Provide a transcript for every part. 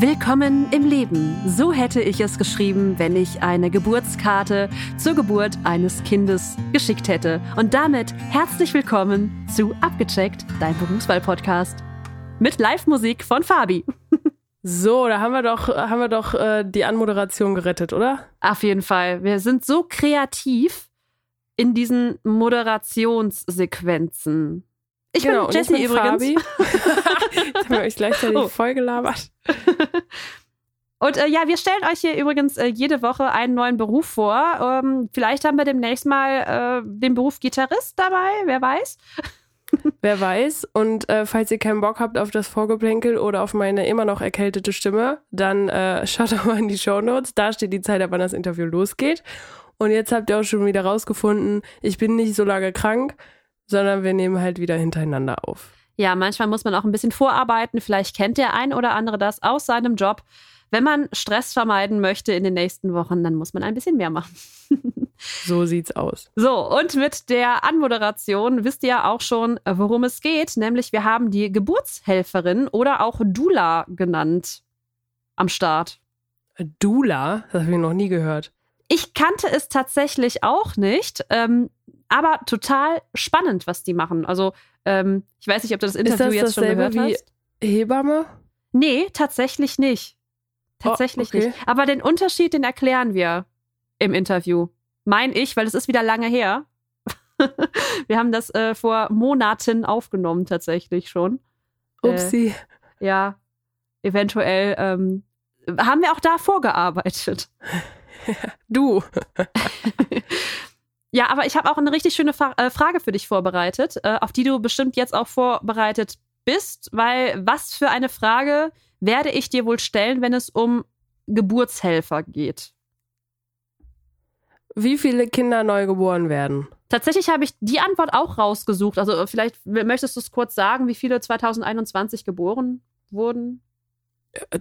Willkommen im Leben. So hätte ich es geschrieben, wenn ich eine Geburtskarte zur Geburt eines Kindes geschickt hätte. Und damit herzlich willkommen zu Abgecheckt, dein Berufswahl-Podcast. Mit Live-Musik von Fabi. So, da haben wir doch, haben wir doch äh, die Anmoderation gerettet, oder? Auf jeden Fall. Wir sind so kreativ in diesen Moderationssequenzen. Ich genau, bin Jessie übrigens. Fabi. Jetzt haben wir euch gleichzeitig Oh. voll gelabert. Und äh, ja, wir stellen euch hier übrigens äh, jede Woche einen neuen Beruf vor. Ähm, vielleicht haben wir demnächst mal äh, den Beruf Gitarrist dabei, wer weiß. Wer weiß. Und äh, falls ihr keinen Bock habt auf das Vorgeplänkel oder auf meine immer noch erkältete Stimme, dann äh, schaut doch mal in die Shownotes. Da steht die Zeit, ab wann das Interview losgeht. Und jetzt habt ihr auch schon wieder rausgefunden, ich bin nicht so lange krank, sondern wir nehmen halt wieder hintereinander auf. Ja, manchmal muss man auch ein bisschen vorarbeiten. Vielleicht kennt der ein oder andere das aus seinem Job. Wenn man Stress vermeiden möchte in den nächsten Wochen, dann muss man ein bisschen mehr machen. So sieht's aus. So, und mit der Anmoderation wisst ihr ja auch schon, worum es geht. Nämlich, wir haben die Geburtshelferin oder auch Dula genannt am Start. Dula, das habe ich noch nie gehört. Ich kannte es tatsächlich auch nicht, ähm, aber total spannend, was die machen. Also, ähm, ich weiß nicht, ob du das Interview das jetzt schon gehört wie- hast. Hebamme? Nee, tatsächlich nicht. Tatsächlich Oh, okay. nicht. Aber den Unterschied, den erklären wir im Interview. Mein ich, weil es ist wieder lange her. wir haben das äh, vor Monaten aufgenommen, tatsächlich schon. Äh, Upsi. Ja, eventuell ähm, haben wir auch da vorgearbeitet. Du. Ja, aber ich habe auch eine richtig schöne Fra äh, Frage für dich vorbereitet, äh, auf die du bestimmt jetzt auch vorbereitet bist, weil was für eine Frage werde ich dir wohl stellen, wenn es um Geburtshelfer geht? Wie viele Kinder neu geboren werden? Tatsächlich habe ich die Antwort auch rausgesucht. Also äh, vielleicht möchtest du es kurz sagen, wie viele 2021 geboren wurden?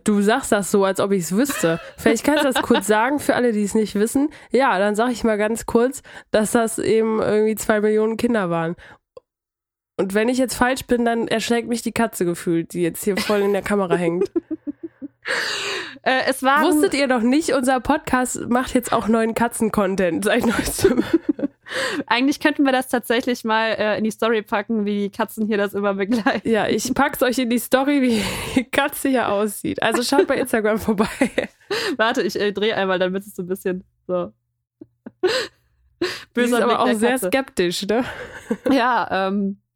Du sagst das so, als ob ich es wüsste. Vielleicht kannst du das kurz sagen für alle, die es nicht wissen. Ja, dann sage ich mal ganz kurz, dass das eben irgendwie zwei Millionen Kinder waren. Und wenn ich jetzt falsch bin, dann erschlägt mich die Katze gefühlt, die jetzt hier voll in der Kamera hängt. Äh, es waren Wusstet ihr doch nicht, unser Podcast macht jetzt auch neuen Katzen-Content seit neuestem. eigentlich könnten wir das tatsächlich mal äh, in die Story packen, wie die Katzen hier das immer begleiten. Ja, ich pack's euch in die Story, wie die Katze hier aussieht. Also schaut bei Instagram vorbei. Warte, ich äh, drehe einmal, damit es so ein bisschen so. Die ist aber auch sehr skeptisch, ne? Ja, ähm, äh,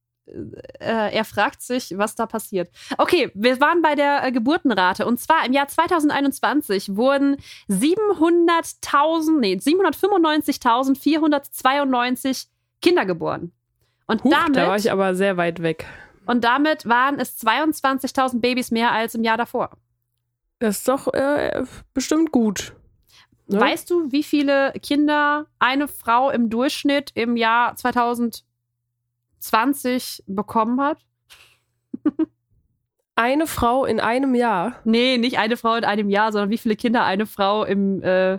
er fragt sich, was da passiert. Okay, wir waren bei der äh, Geburtenrate und zwar im Jahr 2021 wurden 700.000, nee, 795.492 Kinder geboren. Und Huch, damit, da war ich aber sehr weit weg. und damit waren es 22.000 Babys mehr als im Jahr davor. Das ist doch äh, bestimmt gut. Ne? Weißt du, wie viele Kinder eine Frau im Durchschnitt im Jahr 2020 bekommen hat? Eine Frau in einem Jahr. Nee, nicht eine Frau in einem Jahr, sondern wie viele Kinder eine Frau im, äh,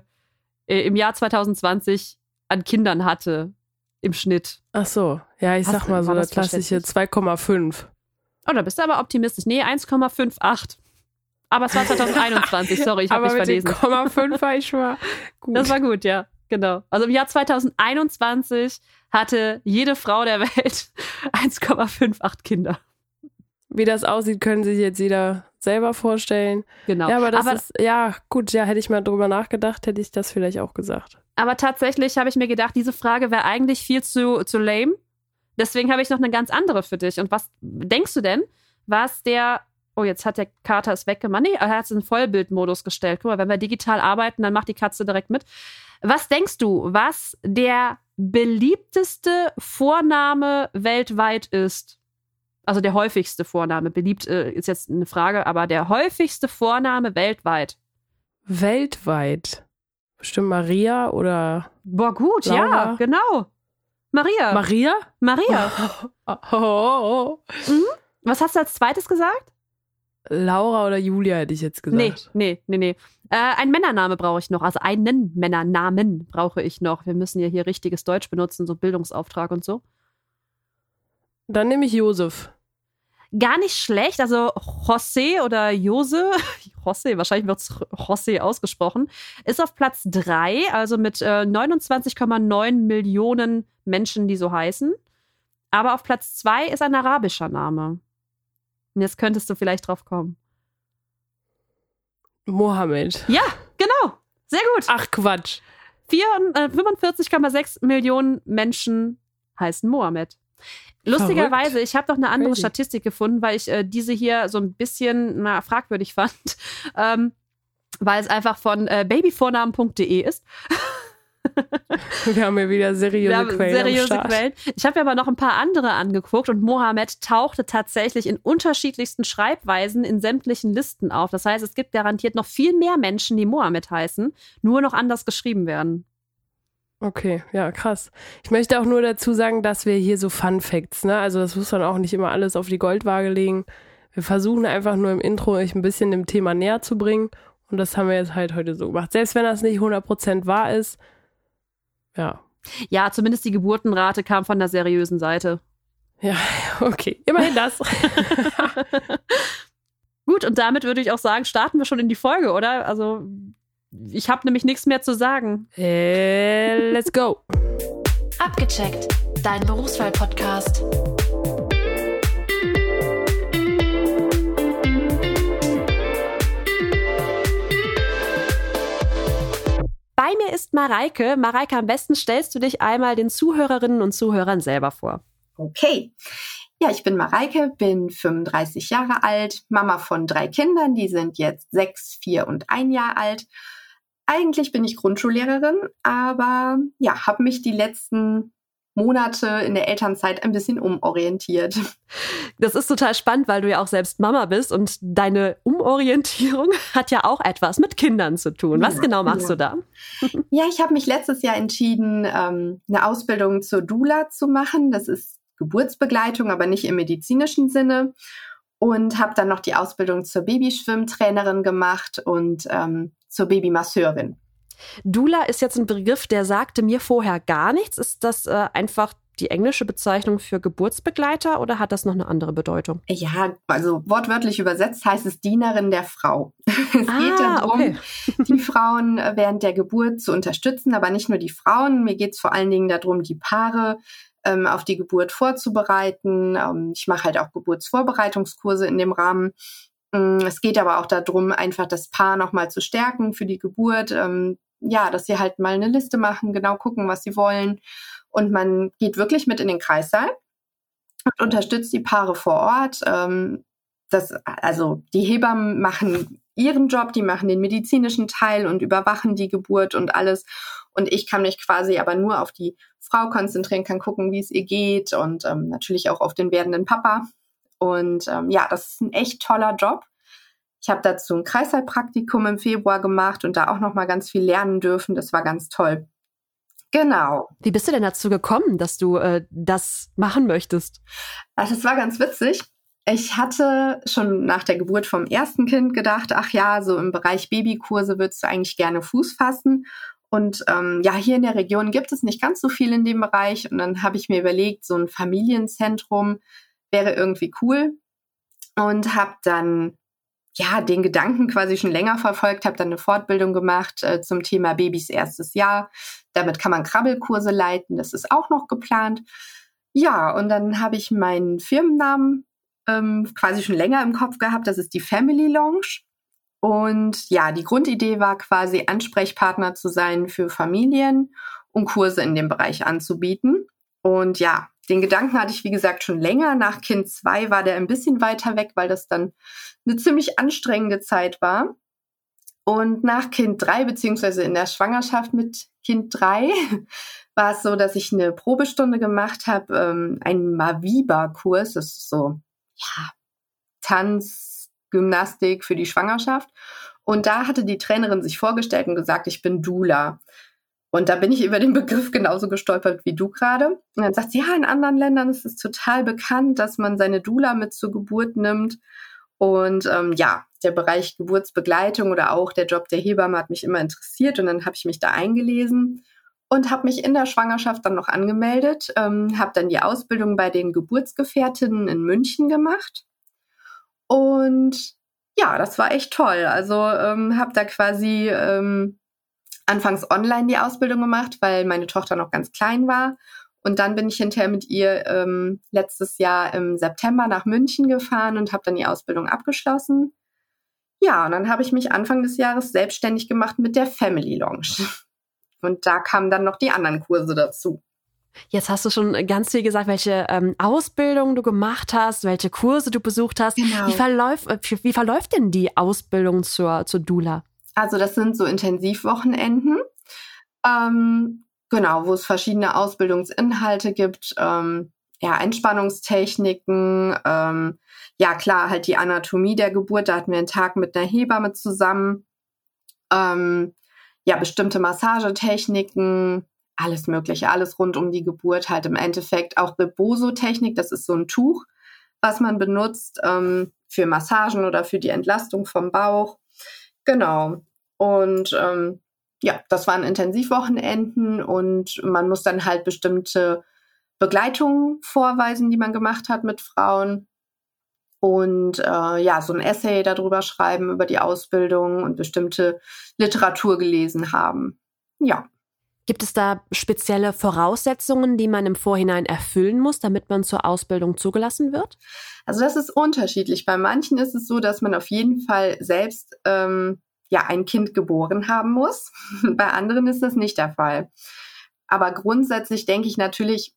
äh, im Jahr 2020 an Kindern hatte im Schnitt. Ach so, ja, ich Hast sag mal so das klassische 2,5. Oh, da bist du aber optimistisch. Nee, 1,58. Aber es war 2021, sorry, ich habe mich verlesen. 0,5 war ich schon mal gut. Das war gut, ja, genau. Also im Jahr 2021 hatte jede Frau der Welt 1,58 Kinder. Wie das aussieht, können sich jetzt jeder selber vorstellen. Genau. Ja, aber das aber, ist, ja, gut, ja, hätte ich mal drüber nachgedacht, hätte ich das vielleicht auch gesagt. aber tatsächlich habe ich mir gedacht, diese Frage wäre eigentlich viel zu, zu lame. Deswegen habe ich noch eine ganz andere für dich. Und was denkst du denn, was der. Oh, jetzt hat der Kater es weggemacht. Nee, er hat es in Vollbildmodus gestellt. Guck mal, wenn wir digital arbeiten, dann macht die Katze direkt mit. Was denkst du, was der beliebteste Vorname weltweit ist? Also der häufigste Vorname. Beliebt äh, ist jetzt eine Frage, aber der häufigste Vorname weltweit. Weltweit. Bestimmt Maria oder Boah, gut, ja, Laura. genau. Maria. Maria? Maria. Oh, oh, oh. Was hast du als zweites gesagt? Laura oder Julia hätte ich jetzt gesagt. Nee, nee, nee, nee. Äh, ein Männername brauche ich noch. Also einen Männernamen brauche ich noch. Wir müssen ja hier richtiges Deutsch benutzen, so Bildungsauftrag und so. Dann nehme ich Josef. gar nicht schlecht. Also José oder Jose, José, wahrscheinlich wird es José ausgesprochen, ist auf Platz 3, also mit äh, 29,9 Millionen Menschen, die so heißen. Aber auf Platz 2 ist ein arabischer Name. Und jetzt könntest du vielleicht drauf kommen. Mohammed. Ja, genau. Sehr gut. Ach Quatsch. 45,6 äh, Millionen Menschen heißen Mohammed. Lustigerweise, Verrückt. ich habe noch eine andere Crazy. Statistik gefunden, weil ich äh, diese hier so ein bisschen na, fragwürdig fand, ähm, weil es einfach von äh, babyvornamen.de ist. Wir haben ja wieder seriöse Quellen. Seriöse Quellen. Ich habe mir aber noch ein paar andere angeguckt und Mohammed tauchte tatsächlich in unterschiedlichsten Schreibweisen in sämtlichen Listen auf. Das heißt, es gibt garantiert noch viel mehr Menschen, die Mohammed heißen, nur noch anders geschrieben werden. Okay, ja, krass. Ich möchte auch nur dazu sagen, dass wir hier so Fun Facts, ne? Also das muss man auch nicht immer alles auf die Goldwaage legen. Wir versuchen einfach nur im Intro euch ein bisschen dem Thema näher zu bringen. Und das haben wir jetzt halt heute so gemacht. Selbst wenn das nicht 100% wahr ist, ja. Ja, zumindest die Geburtenrate kam von der seriösen Seite. Ja, okay. Immerhin das. Gut, und damit würde ich auch sagen, starten wir schon in die Folge, oder? Also ich habe nämlich nichts mehr zu sagen. Hey, let's go. Abgecheckt, dein Berufswahl-Podcast. Mir ist Mareike. Mareike, am besten stellst du dich einmal den Zuhörerinnen und Zuhörern selber vor. Okay. Ja, ich bin Mareike, bin 35 Jahre alt, Mama von drei Kindern, die sind jetzt sechs, vier und ein Jahr alt eigentlich bin ich Grundschullehrerin, aber ja, habe mich die letzten Monate in der Elternzeit ein bisschen umorientiert. Das ist total spannend, weil du ja auch selbst Mama bist und deine Umorientierung hat ja auch etwas mit Kindern zu tun. Was ja, genau machst ja. du da? Ja, ich habe mich letztes Jahr entschieden, ähm, eine Ausbildung zur Dula zu machen. Das ist Geburtsbegleitung, aber nicht im medizinischen Sinne. Und habe dann noch die Ausbildung zur Babyschwimmtrainerin gemacht und ähm, zur Babymasseurin. Dula ist jetzt ein Begriff, der sagte mir vorher gar nichts. Ist das äh, einfach die englische Bezeichnung für Geburtsbegleiter oder hat das noch eine andere Bedeutung? Ja, also wortwörtlich übersetzt heißt es Dienerin der Frau. es ah, geht darum, okay. die Frauen während der Geburt zu unterstützen, aber nicht nur die Frauen. Mir geht es vor allen Dingen darum, die Paare ähm, auf die Geburt vorzubereiten. Ähm, ich mache halt auch Geburtsvorbereitungskurse in dem Rahmen. Mm, es geht aber auch darum, einfach das Paar nochmal zu stärken für die Geburt. Ja, dass sie halt mal eine Liste machen, genau gucken, was sie wollen. Und man geht wirklich mit in den Kreissaal und unterstützt die Paare vor Ort. Ähm, das, also die Hebammen machen ihren Job, die machen den medizinischen Teil und überwachen die Geburt und alles. Und ich kann mich quasi aber nur auf die Frau konzentrieren, kann gucken, wie es ihr geht und ähm, natürlich auch auf den werdenden Papa. Und ähm, ja, das ist ein echt toller Job. Ich habe dazu ein Kreißsaalpraktikum im Februar gemacht und da auch noch mal ganz viel lernen dürfen. Das war ganz toll. Genau. Wie bist du denn dazu gekommen, dass du äh, das machen möchtest? Ach, das war ganz witzig. Ich hatte schon nach der Geburt vom ersten Kind gedacht, ach ja, so im Bereich Babykurse würdest du eigentlich gerne Fuß fassen. Und ähm, ja, hier in der Region gibt es nicht ganz so viel in dem Bereich. Und dann habe ich mir überlegt, so ein Familienzentrum wäre irgendwie cool und habe dann ja den Gedanken quasi schon länger verfolgt, habe dann eine Fortbildung gemacht äh, zum Thema Babys erstes Jahr. Damit kann man Krabbelkurse leiten, das ist auch noch geplant. Ja, und dann habe ich meinen Firmennamen ähm, quasi schon länger im Kopf gehabt, das ist die Family Lounge. Und ja, die Grundidee war quasi Ansprechpartner zu sein für Familien und Kurse in dem Bereich anzubieten. Und ja, den Gedanken hatte ich, wie gesagt, schon länger. Nach Kind 2 war der ein bisschen weiter weg, weil das dann eine ziemlich anstrengende Zeit war. Und nach Kind 3, beziehungsweise in der Schwangerschaft mit Kind 3, war es so, dass ich eine Probestunde gemacht habe, ähm, einen Maviba-Kurs. Das ist so, ja, Tanz, Gymnastik für die Schwangerschaft. Und da hatte die Trainerin sich vorgestellt und gesagt, ich bin Dula. Und da bin ich über den Begriff genauso gestolpert wie du gerade. Und dann sagt sie, ja, in anderen Ländern ist es total bekannt, dass man seine Dula mit zur Geburt nimmt. Und ähm, ja, der Bereich Geburtsbegleitung oder auch der Job der Hebamme hat mich immer interessiert. Und dann habe ich mich da eingelesen und habe mich in der Schwangerschaft dann noch angemeldet, ähm, habe dann die Ausbildung bei den Geburtsgefährtinnen in München gemacht Und ja, das war echt toll. Also ähm, habe da quasi ähm, anfangs online die Ausbildung gemacht, weil meine Tochter noch ganz klein war. Und dann bin ich hinterher mit ihr ähm, letztes Jahr im September nach München gefahren und habe dann die Ausbildung abgeschlossen. Ja, und dann habe ich mich Anfang des Jahres selbstständig gemacht mit der Family Lounge. Und da kamen dann noch die anderen Kurse dazu. Jetzt hast du schon ganz viel gesagt, welche ähm, Ausbildung du gemacht hast, welche Kurse du besucht hast. Genau. Wie, verläuft, äh, wie verläuft denn die Ausbildung zur, zur Dula? Also das sind so Intensivwochenenden. Ähm, genau, wo es verschiedene Ausbildungsinhalte gibt. Ähm, ja, Entspannungstechniken, ähm, ja klar, halt die Anatomie der Geburt, da hatten wir einen Tag mit einer Hebamme zusammen. Ähm, ja, bestimmte Massagetechniken, alles Mögliche, alles rund um die Geburt, halt im Endeffekt auch Reboso-Technik, das ist so ein Tuch, was man benutzt ähm, für Massagen oder für die Entlastung vom Bauch. Genau. Und ähm, ja, das waren Intensivwochenenden und man muss dann halt bestimmte Begleitungen vorweisen, die man gemacht hat mit Frauen. Und äh, ja, so ein Essay darüber schreiben, über die Ausbildung und bestimmte Literatur gelesen haben. Ja. Gibt es da spezielle Voraussetzungen, die man im Vorhinein erfüllen muss, damit man zur Ausbildung zugelassen wird? Also das ist unterschiedlich. Bei manchen ist es so, dass man auf jeden Fall selbst ähm, ja ein Kind geboren haben muss. Bei anderen ist das nicht der Fall. Aber grundsätzlich denke ich natürlich,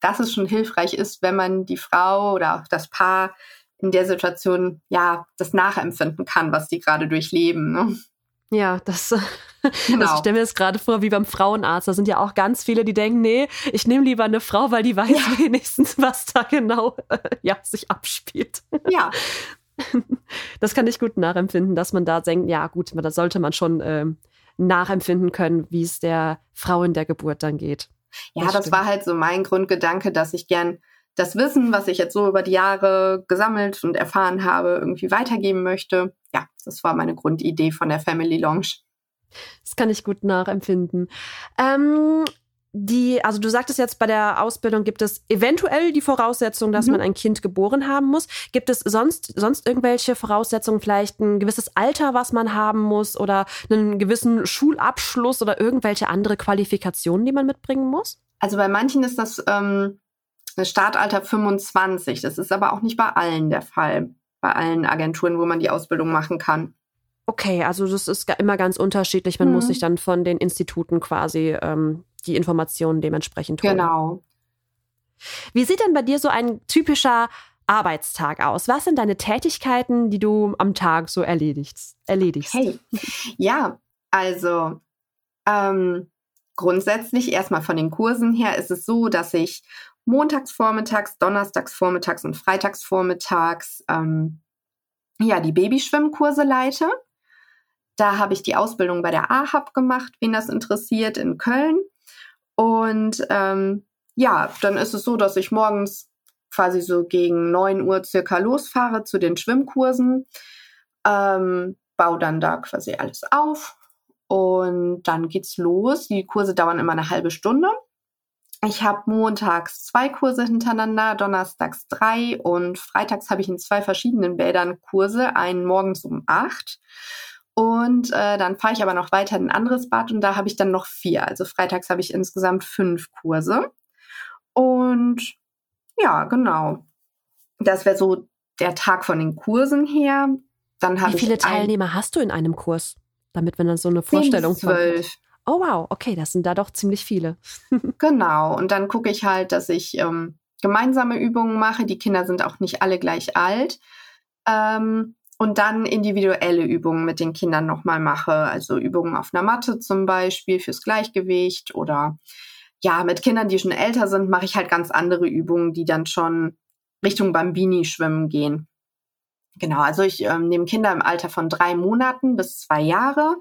dass es schon hilfreich ist, wenn man die Frau oder auch das Paar in der Situation ja das nachempfinden kann, was die gerade durchleben. Ne? Ja, das, genau. das stelle mir das gerade vor wie beim Frauenarzt. Da sind ja auch ganz viele, die denken, nee, ich nehme lieber eine Frau, weil die weiß ja. wenigstens, was da genau äh, ja, sich abspielt. Ja. Das kann ich gut nachempfinden, dass man da denkt, ja gut, da sollte man schon äh, nachempfinden können, wie es der Frau in der Geburt dann geht. Ja, das, das war halt so mein Grundgedanke, dass ich gern das Wissen, was ich jetzt so über die Jahre gesammelt und erfahren habe, irgendwie weitergeben möchte. Ja, das war meine Grundidee von der Family Lounge. Das kann ich gut nachempfinden. Ähm, die, also du sagtest jetzt, bei der Ausbildung gibt es eventuell die Voraussetzung, dass mhm. man ein Kind geboren haben muss. Gibt es sonst, sonst irgendwelche Voraussetzungen, vielleicht ein gewisses Alter, was man haben muss oder einen gewissen Schulabschluss oder irgendwelche andere Qualifikationen, die man mitbringen muss? Also bei manchen ist das ähm, das Startalter 25. Das ist aber auch nicht bei allen der Fall, bei allen Agenturen, wo man die Ausbildung machen kann. Okay, also das ist immer ganz unterschiedlich. Man mhm. muss sich dann von den Instituten quasi ähm, die Informationen dementsprechend holen. Genau. Wie sieht denn bei dir so ein typischer Arbeitstag aus? Was sind deine Tätigkeiten, die du am Tag so erledigst? erledigst? Hey, ja, also ähm, grundsätzlich erstmal von den Kursen her ist es so, dass ich montags vormittags, donnerstags vormittags und freitags vormittags ähm, ja, die Babyschwimmkurse leite. Da habe ich die Ausbildung bei der AHAB gemacht, wen das interessiert, in Köln. Und ähm, ja, dann ist es so, dass ich morgens quasi so gegen 9 Uhr circa losfahre zu den Schwimmkursen, ähm, baue dann da quasi alles auf und dann geht's los. Die Kurse dauern immer eine halbe Stunde. Ich habe montags zwei Kurse hintereinander, donnerstags drei und freitags habe ich in zwei verschiedenen Bädern Kurse, einen morgens um acht. Und äh, dann fahre ich aber noch weiter in ein anderes Bad und da habe ich dann noch vier. Also freitags habe ich insgesamt fünf Kurse. Und ja, genau. Das wäre so der Tag von den Kursen her. Dann Wie viele Teilnehmer hast du in einem Kurs? Damit man dann so eine Vorstellung von. Zwölf oh wow, okay, das sind da doch ziemlich viele. genau, und dann gucke ich halt, dass ich ähm, gemeinsame Übungen mache. Die Kinder sind auch nicht alle gleich alt. Ähm, und dann individuelle Übungen mit den Kindern nochmal mache. Also Übungen auf einer Matte zum Beispiel fürs Gleichgewicht oder ja, mit Kindern, die schon älter sind, mache ich halt ganz andere Übungen, die dann schon Richtung Bambini-Schwimmen gehen. Genau, also ich ähm, nehme Kinder im Alter von drei Monaten bis zwei Jahre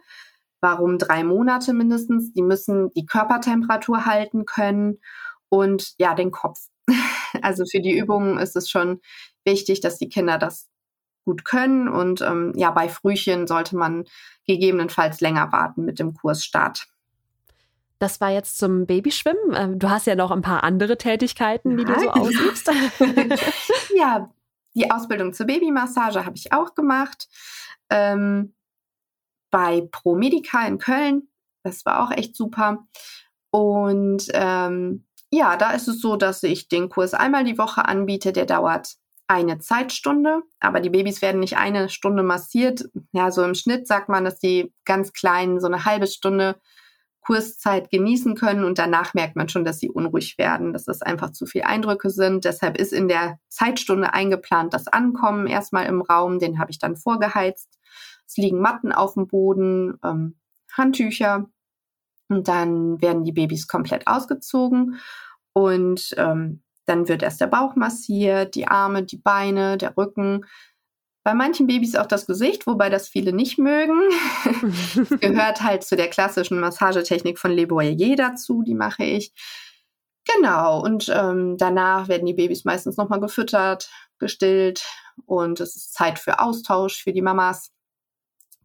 Warum drei Monate mindestens? Die müssen die Körpertemperatur halten können und ja, den Kopf. Also für die Übungen ist es schon wichtig, dass die Kinder das gut können. Und ähm, ja, bei Frühchen sollte man gegebenenfalls länger warten mit dem Kursstart. Das war jetzt zum Babyschwimmen. Ähm, du hast ja noch ein paar andere Tätigkeiten, die du so ausübst. ja, die Ausbildung zur Babymassage habe ich auch gemacht. Ähm, bei Pro Medica in Köln. Das war auch echt super. Und ähm, ja, da ist es so, dass ich den Kurs einmal die Woche anbiete. Der dauert eine Zeitstunde, aber die Babys werden nicht eine Stunde massiert. Ja, so im Schnitt sagt man, dass die ganz kleinen so eine halbe Stunde Kurszeit genießen können und danach merkt man schon, dass sie unruhig werden, dass das einfach zu viel Eindrücke sind. Deshalb ist in der Zeitstunde eingeplant das Ankommen erstmal im Raum, den habe ich dann vorgeheizt. Es liegen Matten auf dem Boden, ähm, Handtücher und dann werden die Babys komplett ausgezogen und ähm, dann wird erst der Bauch massiert, die Arme, die Beine, der Rücken. Bei manchen Babys auch das Gesicht, wobei das viele nicht mögen. gehört halt zu der klassischen Massagetechnik von Le Boyer dazu, die mache ich. Genau, und ähm, danach werden die Babys meistens nochmal gefüttert, gestillt und es ist Zeit für Austausch für die Mamas.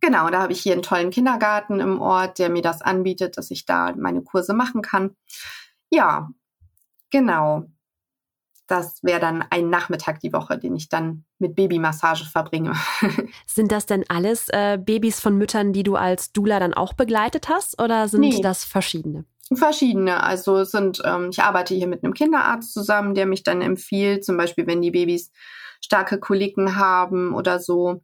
Genau, da habe ich hier einen tollen Kindergarten im Ort, der mir das anbietet, dass ich da meine Kurse machen kann. Ja, genau das wäre dann ein Nachmittag die Woche, den ich dann mit Babymassage verbringe. sind das denn alles äh, Babys von Müttern, die du als Dula dann auch begleitet hast oder sind nee. das verschiedene? Verschiedene. Also es sind, ähm, ich arbeite hier mit einem Kinderarzt zusammen, der mich dann empfiehlt, zum Beispiel wenn die Babys starke Koliken haben oder so.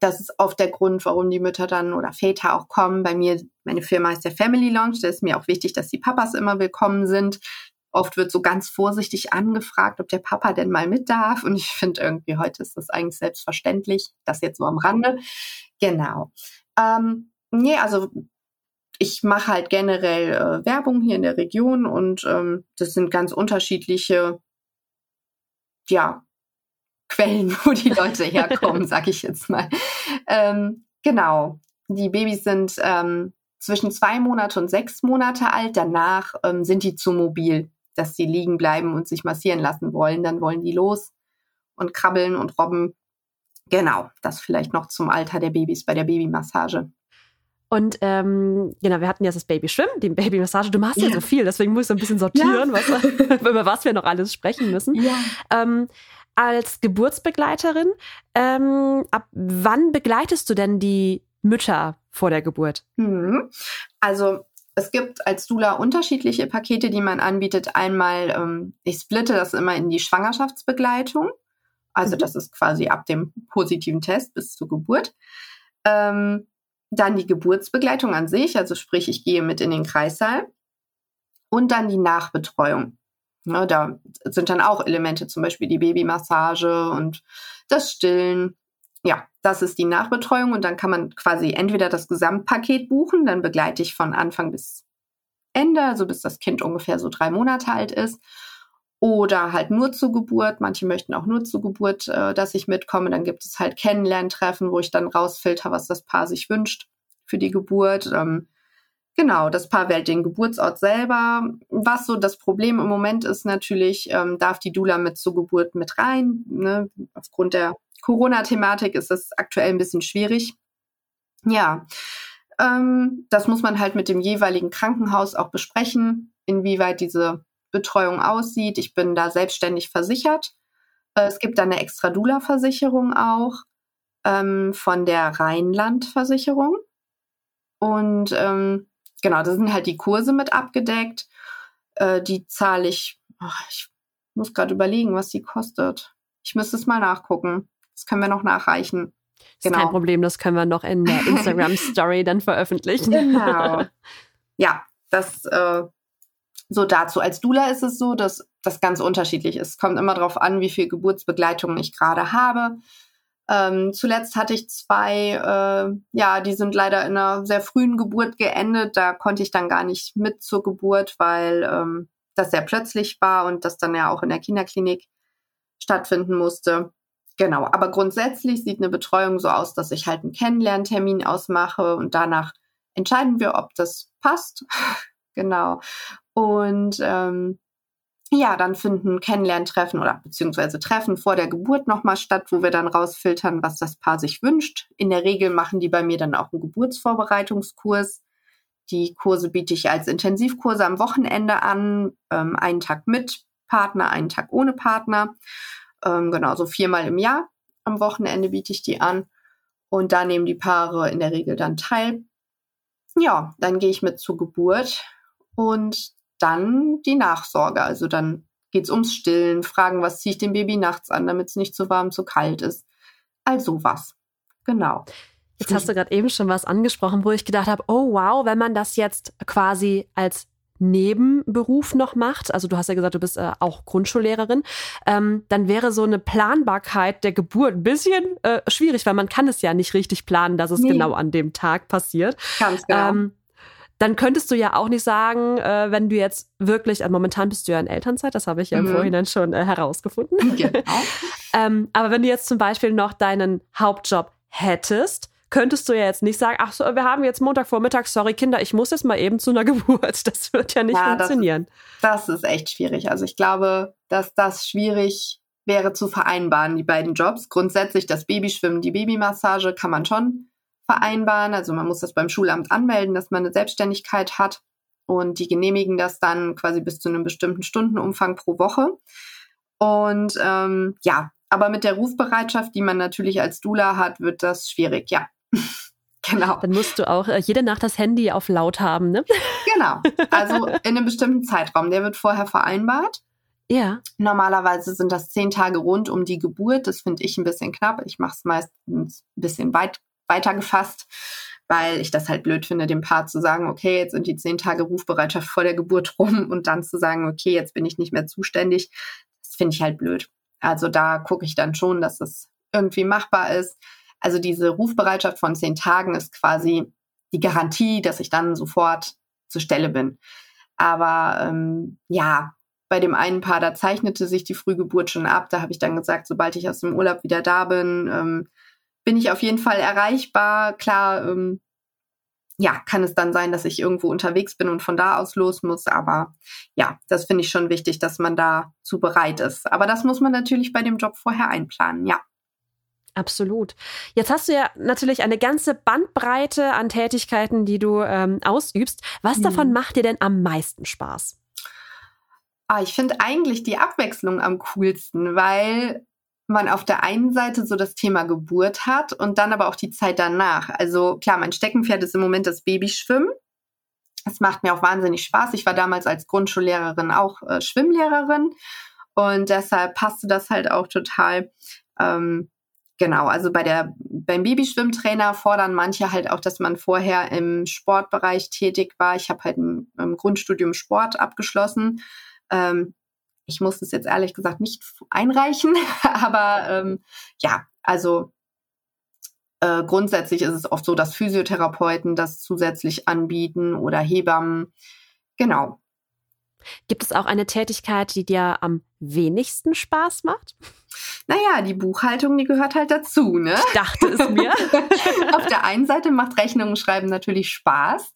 Das ist oft der Grund, warum die Mütter dann oder Väter auch kommen. Bei mir, meine Firma heißt der Family Lounge. Da ist mir auch wichtig, dass die Papas immer willkommen sind. Oft wird so ganz vorsichtig angefragt, ob der Papa denn mal mit darf. Und ich finde irgendwie, heute ist das eigentlich selbstverständlich. Das jetzt so am Rande. Genau. Ähm, nee, also ich mache halt generell äh, Werbung hier in der Region und ähm, das sind ganz unterschiedliche, ja, Quellen, wo die Leute herkommen, sag ich jetzt mal. Ähm, genau. Die Babys sind ähm, zwischen zwei Monate und sechs Monate alt. Danach ähm, sind die zu mobil dass sie liegen bleiben und sich massieren lassen wollen, dann wollen die los und krabbeln und robben. Genau, das vielleicht noch zum Alter der Babys bei der Babymassage. Und ähm, genau, wir hatten jetzt das Babyschwimmen, die Babymassage. Du machst ja. ja so viel, deswegen muss ich so ein bisschen sortieren, ja. was, über was wir noch alles sprechen müssen. Ja. Ähm, als Geburtsbegleiterin, ähm, ab wann begleitest du denn die Mütter vor der Geburt? Hm. Also es gibt als Dula unterschiedliche Pakete, die man anbietet. Einmal, ähm, ich splitte das immer in die Schwangerschaftsbegleitung. Also mhm. das ist quasi ab dem positiven Test bis zur Geburt. Ähm, dann die Geburtsbegleitung an sich, also sprich, ich gehe mit in den Kreissaal. Und dann die Nachbetreuung. Ja, da sind dann auch Elemente, zum Beispiel die Babymassage und das Stillen ja, das ist die Nachbetreuung und dann kann man quasi entweder das Gesamtpaket buchen, dann begleite ich von Anfang bis Ende, also bis das Kind ungefähr so drei Monate alt ist. Oder halt nur zur Geburt. Manche möchten auch nur zur Geburt, äh, dass ich mitkomme. Dann gibt es halt Kennenlerntreffen, wo ich dann rausfilter, was das Paar sich wünscht für die Geburt. Ähm, genau, das Paar wählt den Geburtsort selber. Was so das Problem im Moment ist natürlich, ähm, darf die Dula mit zur Geburt mit rein, ne, aufgrund der Corona-Thematik ist das aktuell ein bisschen schwierig. Ja, ähm, das muss man halt mit dem jeweiligen Krankenhaus auch besprechen, inwieweit diese Betreuung aussieht. Ich bin da selbstständig versichert. Äh, es gibt da eine Extra-Dula-Versicherung auch ähm, von der Rheinland-Versicherung. Und ähm, genau, da sind halt die Kurse mit abgedeckt. Äh, die zahle ich, oh, ich muss gerade überlegen, was die kostet. Ich müsste es mal nachgucken. Das können wir noch nachreichen. Genau. Ist kein genau. Problem, das können wir noch in der Instagram-Story dann veröffentlichen. Genau. Ja, das äh, so dazu. Als Dula ist es so, dass das ganz unterschiedlich ist. Es kommt immer darauf an, wie viel Geburtsbegleitung ich gerade habe. Ähm, zuletzt hatte ich zwei, äh, ja, die sind leider in einer sehr frühen Geburt geendet. Da konnte ich dann gar nicht mit zur Geburt, weil ähm, das sehr plötzlich war und das dann ja auch in der Kinderklinik stattfinden musste. Genau, aber grundsätzlich sieht eine Betreuung so aus, dass ich halt einen Kennenlerntermin ausmache und danach entscheiden wir, ob das passt. genau. Und ähm, ja, dann finden Kennenlerntreffen oder beziehungsweise Treffen vor der Geburt nochmal statt, wo wir dann rausfiltern, was das Paar sich wünscht. In der Regel machen die bei mir dann auch einen Geburtsvorbereitungskurs. Die Kurse biete ich als Intensivkurse am Wochenende an, ähm, einen Tag mit Partner, einen Tag ohne Partner. Ähm, genau, so viermal im Jahr. Am Wochenende biete ich die an. Und da nehmen die Paare in der Regel dann teil. Ja, dann gehe ich mit zur Geburt und dann die Nachsorge. Also dann geht es ums Stillen, fragen, was ziehe ich dem Baby nachts an, damit es nicht zu warm, zu kalt ist. Also was. Genau. Jetzt hast du gerade eben schon was angesprochen, wo ich gedacht habe, oh wow, wenn man das jetzt quasi als Nebenberuf noch macht, also du hast ja gesagt, du bist äh, auch Grundschullehrerin, ähm, dann wäre so eine Planbarkeit der Geburt ein bisschen äh, schwierig, weil man kann es ja nicht richtig planen, dass es nee. genau an dem Tag passiert. Ganz genau. Ähm, dann könntest du ja auch nicht sagen, äh, wenn du jetzt wirklich, also momentan bist du ja in Elternzeit, das habe ich ja mhm. im Vorhinein schon äh, herausgefunden. Genau. ähm, aber wenn du jetzt zum Beispiel noch deinen Hauptjob hättest, könntest du ja jetzt nicht sagen, ach so, wir haben jetzt Montagvormittag, sorry Kinder, ich muss jetzt mal eben zu einer Geburt. Das wird ja nicht ja, funktionieren. Das, das ist echt schwierig. Also ich glaube, dass das schwierig wäre zu vereinbaren, die beiden Jobs. Grundsätzlich das Babyschwimmen, die Babymassage kann man schon vereinbaren. Also man muss das beim Schulamt anmelden, dass man eine Selbstständigkeit hat. Und die genehmigen das dann quasi bis zu einem bestimmten Stundenumfang pro Woche. Und ähm, ja, aber mit der Rufbereitschaft, die man natürlich als Dula hat, wird das schwierig, ja. Genau. Dann musst du auch äh, jede Nacht das Handy auf laut haben, ne? Genau. Also in einem bestimmten Zeitraum. Der wird vorher vereinbart. Ja. Normalerweise sind das zehn Tage rund um die Geburt. Das finde ich ein bisschen knapp. Ich mache es meistens ein bisschen weit, weiter gefasst, weil ich das halt blöd finde, dem Paar zu sagen, okay, jetzt sind die zehn Tage Rufbereitschaft vor der Geburt rum und dann zu sagen, okay, jetzt bin ich nicht mehr zuständig. Das finde ich halt blöd. Also da gucke ich dann schon, dass es irgendwie machbar ist. Also diese Rufbereitschaft von zehn Tagen ist quasi die Garantie, dass ich dann sofort zur Stelle bin. Aber ähm, ja, bei dem einen Paar, da zeichnete sich die Frühgeburt schon ab. Da habe ich dann gesagt, sobald ich aus dem Urlaub wieder da bin, ähm, bin ich auf jeden Fall erreichbar. Klar, ähm, ja, kann es dann sein, dass ich irgendwo unterwegs bin und von da aus los muss. Aber ja, das finde ich schon wichtig, dass man dazu bereit ist. Aber das muss man natürlich bei dem Job vorher einplanen, ja. Absolut. Jetzt hast du ja natürlich eine ganze Bandbreite an Tätigkeiten, die du ähm, ausübst. Was hm. davon macht dir denn am meisten Spaß? Ah, ich finde eigentlich die Abwechslung am coolsten, weil man auf der einen Seite so das Thema Geburt hat und dann aber auch die Zeit danach. Also klar, mein Steckenpferd ist im Moment das Babyschwimmen. Es macht mir auch wahnsinnig Spaß. Ich war damals als Grundschullehrerin auch äh, Schwimmlehrerin und deshalb passte das halt auch total. Ähm, Genau, also bei der, beim Babyschwimmtrainer fordern manche halt auch, dass man vorher im Sportbereich tätig war. Ich habe halt ein, ein, Grundstudium Sport abgeschlossen. Ähm, ich muss es jetzt ehrlich gesagt nicht einreichen, aber ähm, ja, also äh, grundsätzlich ist es oft so, dass Physiotherapeuten das zusätzlich anbieten oder Hebammen. Genau. Gibt es auch eine Tätigkeit, die dir am wenigsten Spaß macht? Naja, die Buchhaltung, die gehört halt dazu, ne? Ich dachte es mir. Auf der einen Seite macht Rechnungen schreiben natürlich Spaß,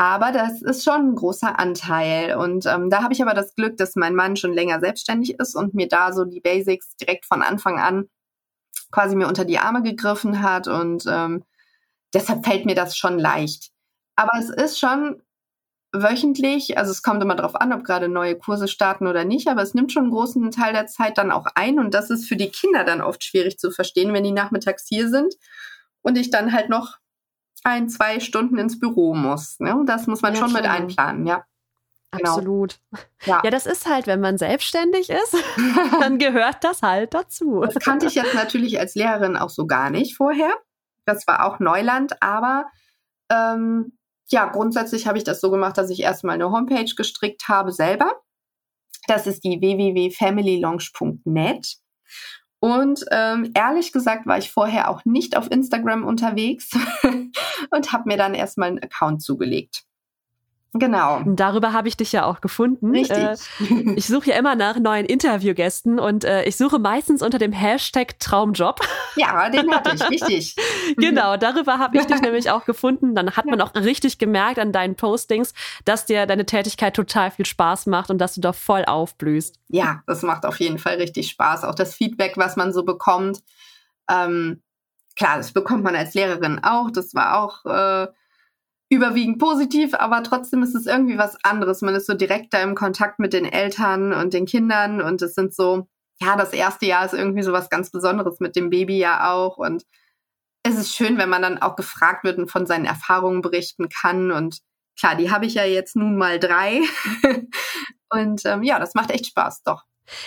aber das ist schon ein großer Anteil. Und ähm, da habe ich aber das Glück, dass mein Mann schon länger selbstständig ist und mir da so die Basics direkt von Anfang an quasi mir unter die Arme gegriffen hat. Und ähm, deshalb fällt mir das schon leicht. Aber es ist schon wöchentlich, also es kommt immer darauf an, ob gerade neue Kurse starten oder nicht, aber es nimmt schon einen großen Teil der Zeit dann auch ein und das ist für die Kinder dann oft schwierig zu verstehen, wenn die nachmittags hier sind und ich dann halt noch ein, zwei Stunden ins Büro muss. Ne? Das muss man ja, schon klar. mit einplanen, ja. Genau. Absolut. Ja. ja, das ist halt, wenn man selbstständig ist, dann gehört das halt dazu. Das kannte ich jetzt natürlich als Lehrerin auch so gar nicht vorher. Das war auch Neuland, aber ähm, ja, grundsätzlich habe ich das so gemacht, dass ich erstmal eine Homepage gestrickt habe selber. Das ist die www.familylaunch.net. Und ähm, ehrlich gesagt war ich vorher auch nicht auf Instagram unterwegs und habe mir dann erstmal einen Account zugelegt. Genau. Darüber habe ich dich ja auch gefunden. Richtig. Äh, ich suche ja immer nach neuen Interviewgästen und äh, ich suche meistens unter dem Hashtag Traumjob. Ja, den hatte ich, richtig. genau, darüber habe ich dich nämlich auch gefunden. Dann hat man auch richtig gemerkt an deinen Postings, dass dir deine Tätigkeit total viel Spaß macht und dass du da voll aufblühst. Ja, das macht auf jeden Fall richtig Spaß. Auch das Feedback, was man so bekommt. Ähm, klar, das bekommt man als Lehrerin auch. Das war auch äh, überwiegend positiv, aber trotzdem ist es irgendwie was anderes. Man ist so direkt da im Kontakt mit den Eltern und den Kindern und es sind so, ja, das erste Jahr ist irgendwie so was ganz Besonderes mit dem Baby ja auch. Und es ist schön, wenn man dann auch gefragt wird und von seinen Erfahrungen berichten kann. Und klar, die habe ich ja jetzt nun mal drei. und ähm, ja, das macht echt Spaß, doch.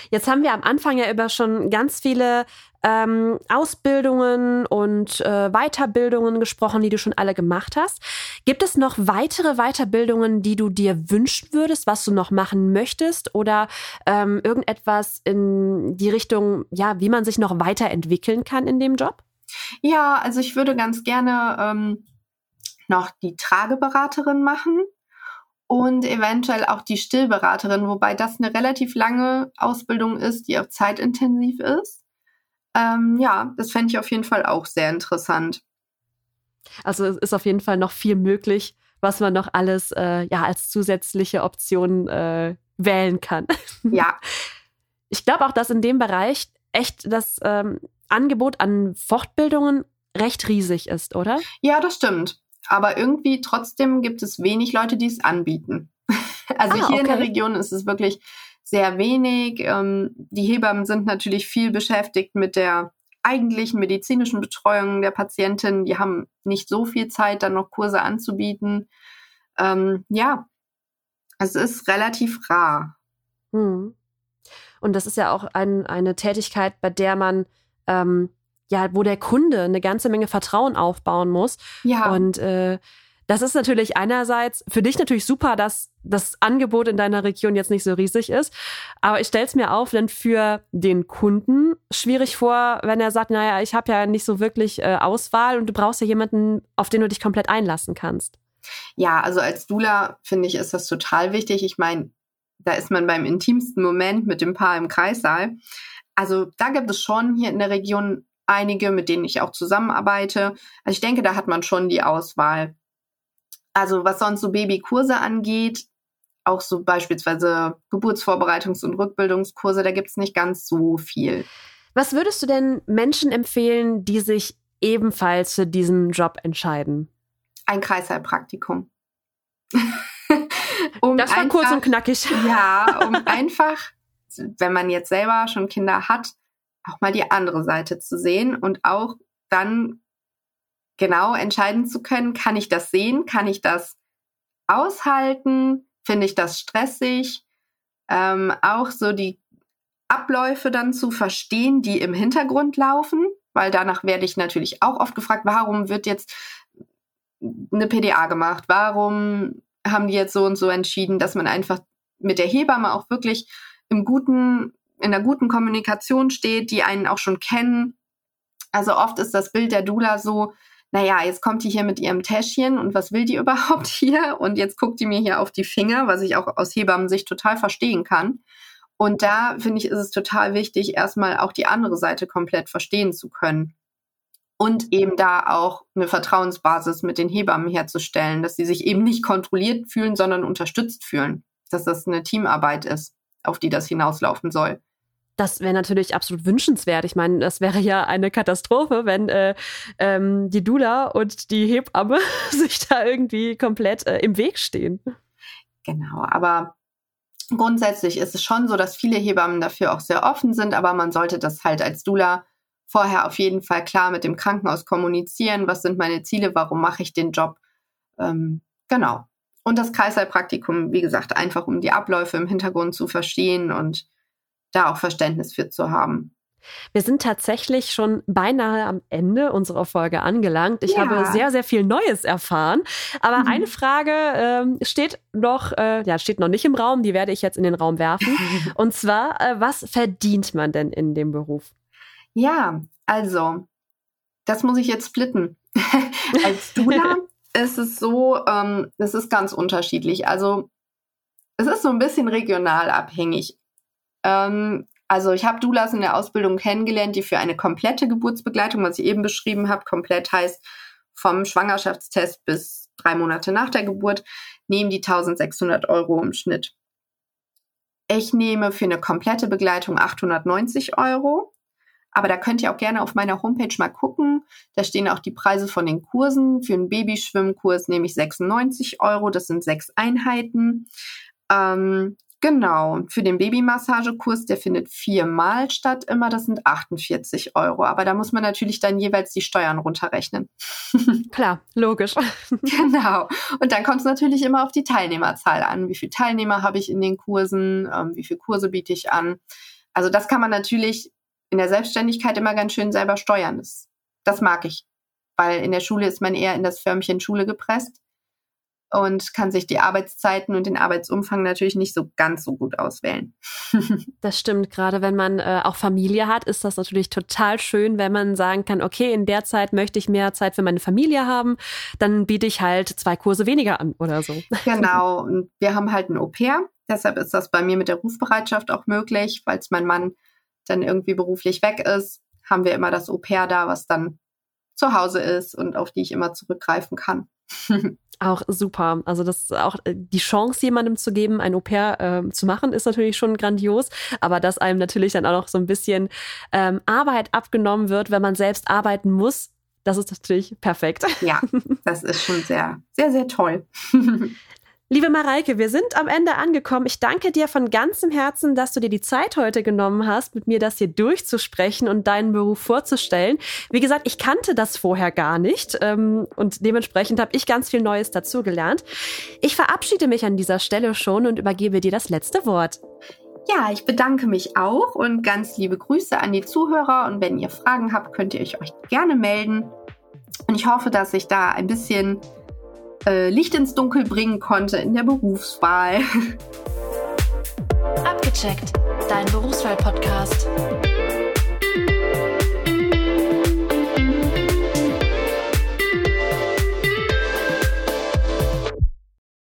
Jetzt haben wir am Anfang ja über schon ganz viele ähm, Ausbildungen und äh, Weiterbildungen gesprochen, die du schon alle gemacht hast. Gibt es noch weitere Weiterbildungen, die du dir wünschen würdest, was du noch machen möchtest oder ähm, irgendetwas in die Richtung, ja, wie man sich noch weiterentwickeln kann in dem Job? Ja, also ich würde ganz gerne ähm, noch die Trageberaterin machen und eventuell auch die Stillberaterin, wobei das eine relativ lange Ausbildung ist, die auch zeitintensiv ist. Ähm, ja, das fände ich auf jeden Fall auch sehr interessant. Also es ist auf jeden Fall noch viel möglich, was man noch alles äh, ja als zusätzliche Option äh, wählen kann. Ja. Ich glaube auch, dass in dem Bereich echt das ähm, Angebot an Fortbildungen recht riesig ist, oder? Ja, das stimmt. Aber irgendwie trotzdem gibt es wenig Leute, die es anbieten. also ah, hier okay. in der Region ist es wirklich sehr wenig. Ähm, die Hebammen sind natürlich viel beschäftigt mit der eigentlichen medizinischen Betreuung der Patientin. Die haben nicht so viel Zeit, dann noch Kurse anzubieten. Ähm, ja, es ist relativ rar. Hm. Und das ist ja auch ein, eine Tätigkeit, bei der man ähm, ja, wo der Kunde eine ganze Menge Vertrauen aufbauen muss. Ja. Und äh, das ist natürlich einerseits für dich natürlich super, dass das Angebot in deiner Region jetzt nicht so riesig ist. Aber ich stelle es mir auf, denn für den Kunden schwierig vor, wenn er sagt, naja, ich habe ja nicht so wirklich äh, Auswahl und du brauchst ja jemanden, auf den du dich komplett einlassen kannst. Ja, also als Dula finde ich, ist das total wichtig. Ich meine, da ist man beim intimsten Moment mit dem Paar im Kreissaal. Also da gibt es schon hier in der Region einige, mit denen ich auch zusammenarbeite. Also ich denke, da hat man schon die Auswahl. Also was sonst so Babykurse angeht, auch so beispielsweise Geburtsvorbereitungs- und Rückbildungskurse, da gibt es nicht ganz so viel. Was würdest du denn Menschen empfehlen, die sich ebenfalls für diesen Job entscheiden? Ein Kreißsaalpraktikum. um das war einfach, kurz und knackig. Ja, um einfach, wenn man jetzt selber schon Kinder hat, auch mal die andere Seite zu sehen und auch dann genau entscheiden zu können, kann ich das sehen, kann ich das aushalten, finde ich das stressig, ähm, auch so die Abläufe dann zu verstehen, die im Hintergrund laufen, weil danach werde ich natürlich auch oft gefragt, warum wird jetzt eine PDA gemacht, warum haben die jetzt so und so entschieden, dass man einfach mit der Hebamme auch wirklich im guten in einer guten Kommunikation steht, die einen auch schon kennen. Also oft ist das Bild der Dula so, naja, jetzt kommt die hier mit ihrem Täschchen und was will die überhaupt hier? Und jetzt guckt die mir hier auf die Finger, was ich auch aus Hebammensicht total verstehen kann. Und da finde ich, ist es total wichtig, erstmal auch die andere Seite komplett verstehen zu können. Und eben da auch eine Vertrauensbasis mit den Hebammen herzustellen, dass sie sich eben nicht kontrolliert fühlen, sondern unterstützt fühlen. Dass das eine Teamarbeit ist, auf die das hinauslaufen soll. Das wäre natürlich absolut wünschenswert. Ich meine, das wäre ja eine Katastrophe, wenn äh, ähm, die Dula und die Hebamme sich da irgendwie komplett äh, im Weg stehen. Genau, aber grundsätzlich ist es schon so, dass viele Hebammen dafür auch sehr offen sind, aber man sollte das halt als Dula vorher auf jeden Fall klar mit dem Krankenhaus kommunizieren. Was sind meine Ziele? Warum mache ich den Job? Ähm, genau. Und das Kreißsaalpraktikum, wie gesagt, einfach um die Abläufe im Hintergrund zu verstehen und da auch Verständnis für zu haben. Wir sind tatsächlich schon beinahe am Ende unserer Folge angelangt. Ich ja. habe sehr, sehr viel Neues erfahren. Aber mhm. eine Frage ähm, steht noch, äh, ja, steht noch nicht im Raum, die werde ich jetzt in den Raum werfen. Und zwar, äh, was verdient man denn in dem Beruf? Ja, also, das muss ich jetzt splitten. Als Dula ist es so, ähm, das ist ganz unterschiedlich. Also, es ist so ein bisschen regional abhängig. Ähm, also ich habe Doulas in der Ausbildung kennengelernt, die für eine komplette Geburtsbegleitung, was ich eben beschrieben habe, komplett heißt vom Schwangerschaftstest bis drei Monate nach der Geburt, nehmen die 1600 Euro im Schnitt. Ich nehme für eine komplette Begleitung 890 Euro. Aber da könnt ihr auch gerne auf meiner Homepage mal gucken. Da stehen auch die Preise von den Kursen. Für einen Babyschwimmkurs nehme ich 96 Euro. Das sind sechs Einheiten. Ähm, Genau. Für den Babymassagekurs, der findet viermal statt immer, das sind 48 Euro. Aber da muss man natürlich dann jeweils die Steuern runterrechnen. Klar, logisch. genau. Und dann kommt es natürlich immer auf die Teilnehmerzahl an. Wie viele Teilnehmer habe ich in den Kursen? Ähm, wie viele Kurse biete ich an? Also das kann man natürlich in der Selbstständigkeit immer ganz schön selber steuern. Das, das mag ich. Weil in der Schule ist man eher in das Förmchen Schule gepresst und kann sich die Arbeitszeiten und den Arbeitsumfang natürlich nicht so ganz so gut auswählen. das stimmt, gerade wenn man äh, auch Familie hat, ist das natürlich total schön, wenn man sagen kann, okay, in der Zeit möchte ich mehr Zeit für meine Familie haben, dann biete ich halt zwei Kurse weniger an oder so. Genau, und wir haben halt ein Au-pair, deshalb ist das bei mir mit der Rufbereitschaft auch möglich, falls mein Mann dann irgendwie beruflich weg ist, haben wir immer das Au-pair da, was dann zu Hause ist und auf die ich immer zurückgreifen kann. auch super. Also das ist auch äh, die Chance, jemandem zu geben, ein Au-pair äh, zu machen, ist natürlich schon grandios. Aber dass einem natürlich dann auch noch so ein bisschen ähm, Arbeit abgenommen wird, wenn man selbst arbeiten muss, das ist natürlich perfekt. Ja, das ist schon sehr, sehr, sehr toll. Liebe Mareike, wir sind am Ende angekommen. Ich danke dir von ganzem Herzen, dass du dir die Zeit heute genommen hast, mit mir das hier durchzusprechen und deinen Beruf vorzustellen. Wie gesagt, ich kannte das vorher gar nicht ähm, und dementsprechend habe ich ganz viel Neues dazugelernt. Ich verabschiede mich an dieser Stelle schon und übergebe dir das letzte Wort. Ja, ich bedanke mich auch und ganz liebe Grüße an die Zuhörer. Und wenn ihr Fragen habt, könnt ihr euch gerne melden. Und ich hoffe, dass ich da ein bisschen äh, Licht ins Dunkel bringen konnte in der Berufswahl. Abgecheckt, dein Berufswahl-Podcast.